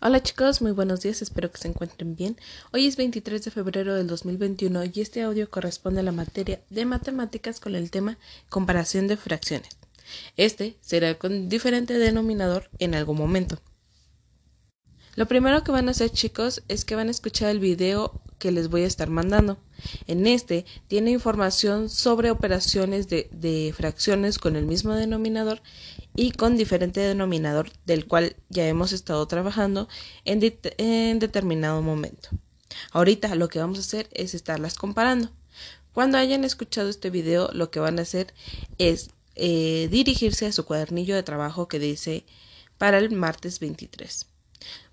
Hola chicos, muy buenos días, espero que se encuentren bien. Hoy es 23 de febrero del 2021 y este audio corresponde a la materia de matemáticas con el tema comparación de fracciones. Este será con diferente denominador en algún momento. Lo primero que van a hacer chicos es que van a escuchar el video que les voy a estar mandando. En este tiene información sobre operaciones de, fracciones con el mismo denominador y con diferente denominador del cual ya hemos estado trabajando en, determinado momento. Ahorita lo que vamos a hacer es estarlas comparando. Cuando hayan escuchado este video lo que van a hacer es eh, dirigirse a su cuadernillo de trabajo que dice para el martes 23.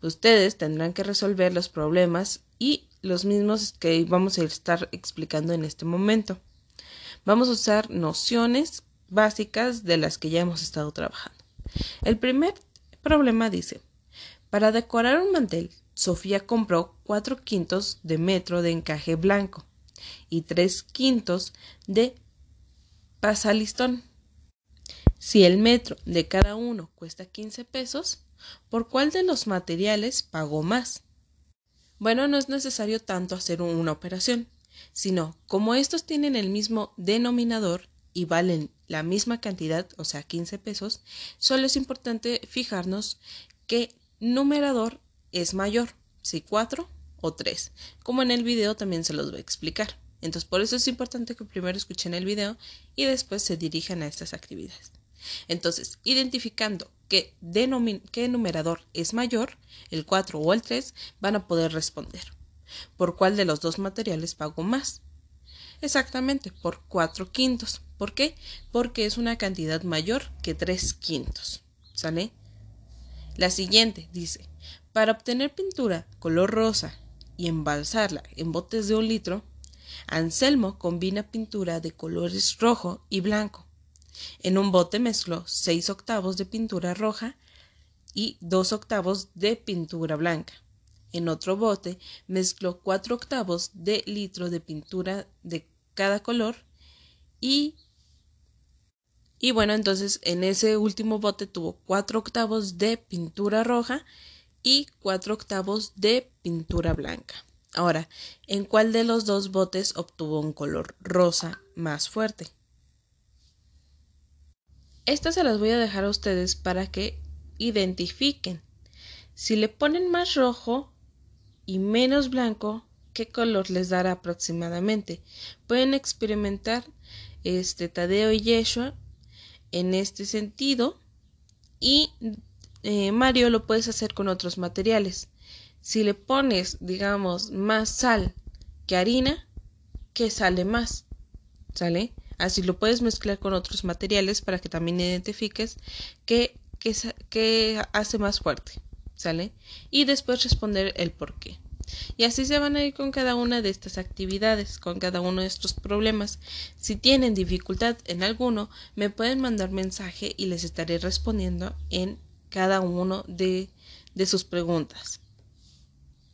Ustedes tendrán que resolver los problemas y los mismos que vamos a estar explicando en este momento. Vamos a usar nociones básicas de las que ya hemos estado trabajando. El primer problema dice, para decorar un mantel, Sofía compró cuatro quintos de metro de encaje blanco y tres quintos de pasalistón. Si el metro de cada uno cuesta 15 pesos, ¿Por cuál de los materiales pagó más? Bueno, no es necesario tanto hacer una operación, sino como estos tienen el mismo denominador y valen la misma cantidad, o sea, 15 pesos, solo es importante fijarnos qué numerador es mayor, si 4 o 3, como en el video también se los voy a explicar. Entonces, por eso es importante que primero escuchen el video y después se dirijan a estas actividades. Entonces, identificando qué, qué numerador es mayor, el 4 o el 3, van a poder responder. ¿Por cuál de los dos materiales pago más? Exactamente, por 4 quintos. ¿Por qué? Porque es una cantidad mayor que 3 quintos. ¿Sale? La siguiente dice, para obtener pintura color rosa y embalsarla en botes de un litro, Anselmo combina pintura de colores rojo y blanco en un bote mezcló seis octavos de pintura roja y dos octavos de pintura blanca. En otro bote mezcló cuatro octavos de litro de pintura de cada color y y bueno, entonces en ese último bote tuvo cuatro octavos de pintura roja y cuatro octavos de pintura blanca. Ahora, ¿en cuál de los dos botes obtuvo un color rosa más fuerte? Estas se las voy a dejar a ustedes para que identifiquen. Si le ponen más rojo y menos blanco, ¿qué color les dará aproximadamente? Pueden experimentar este Tadeo y Yeshua en este sentido y eh, Mario lo puedes hacer con otros materiales. Si le pones, digamos, más sal que harina, ¿qué sale más? ¿Sale? Así lo puedes mezclar con otros materiales para que también identifiques qué, qué, hace más fuerte. ¿Sale? Y después responder el por qué. Y así se van a ir con cada una de estas actividades, con cada uno de estos problemas. Si tienen dificultad en alguno, me pueden mandar mensaje y les estaré respondiendo en cada uno de, de sus preguntas.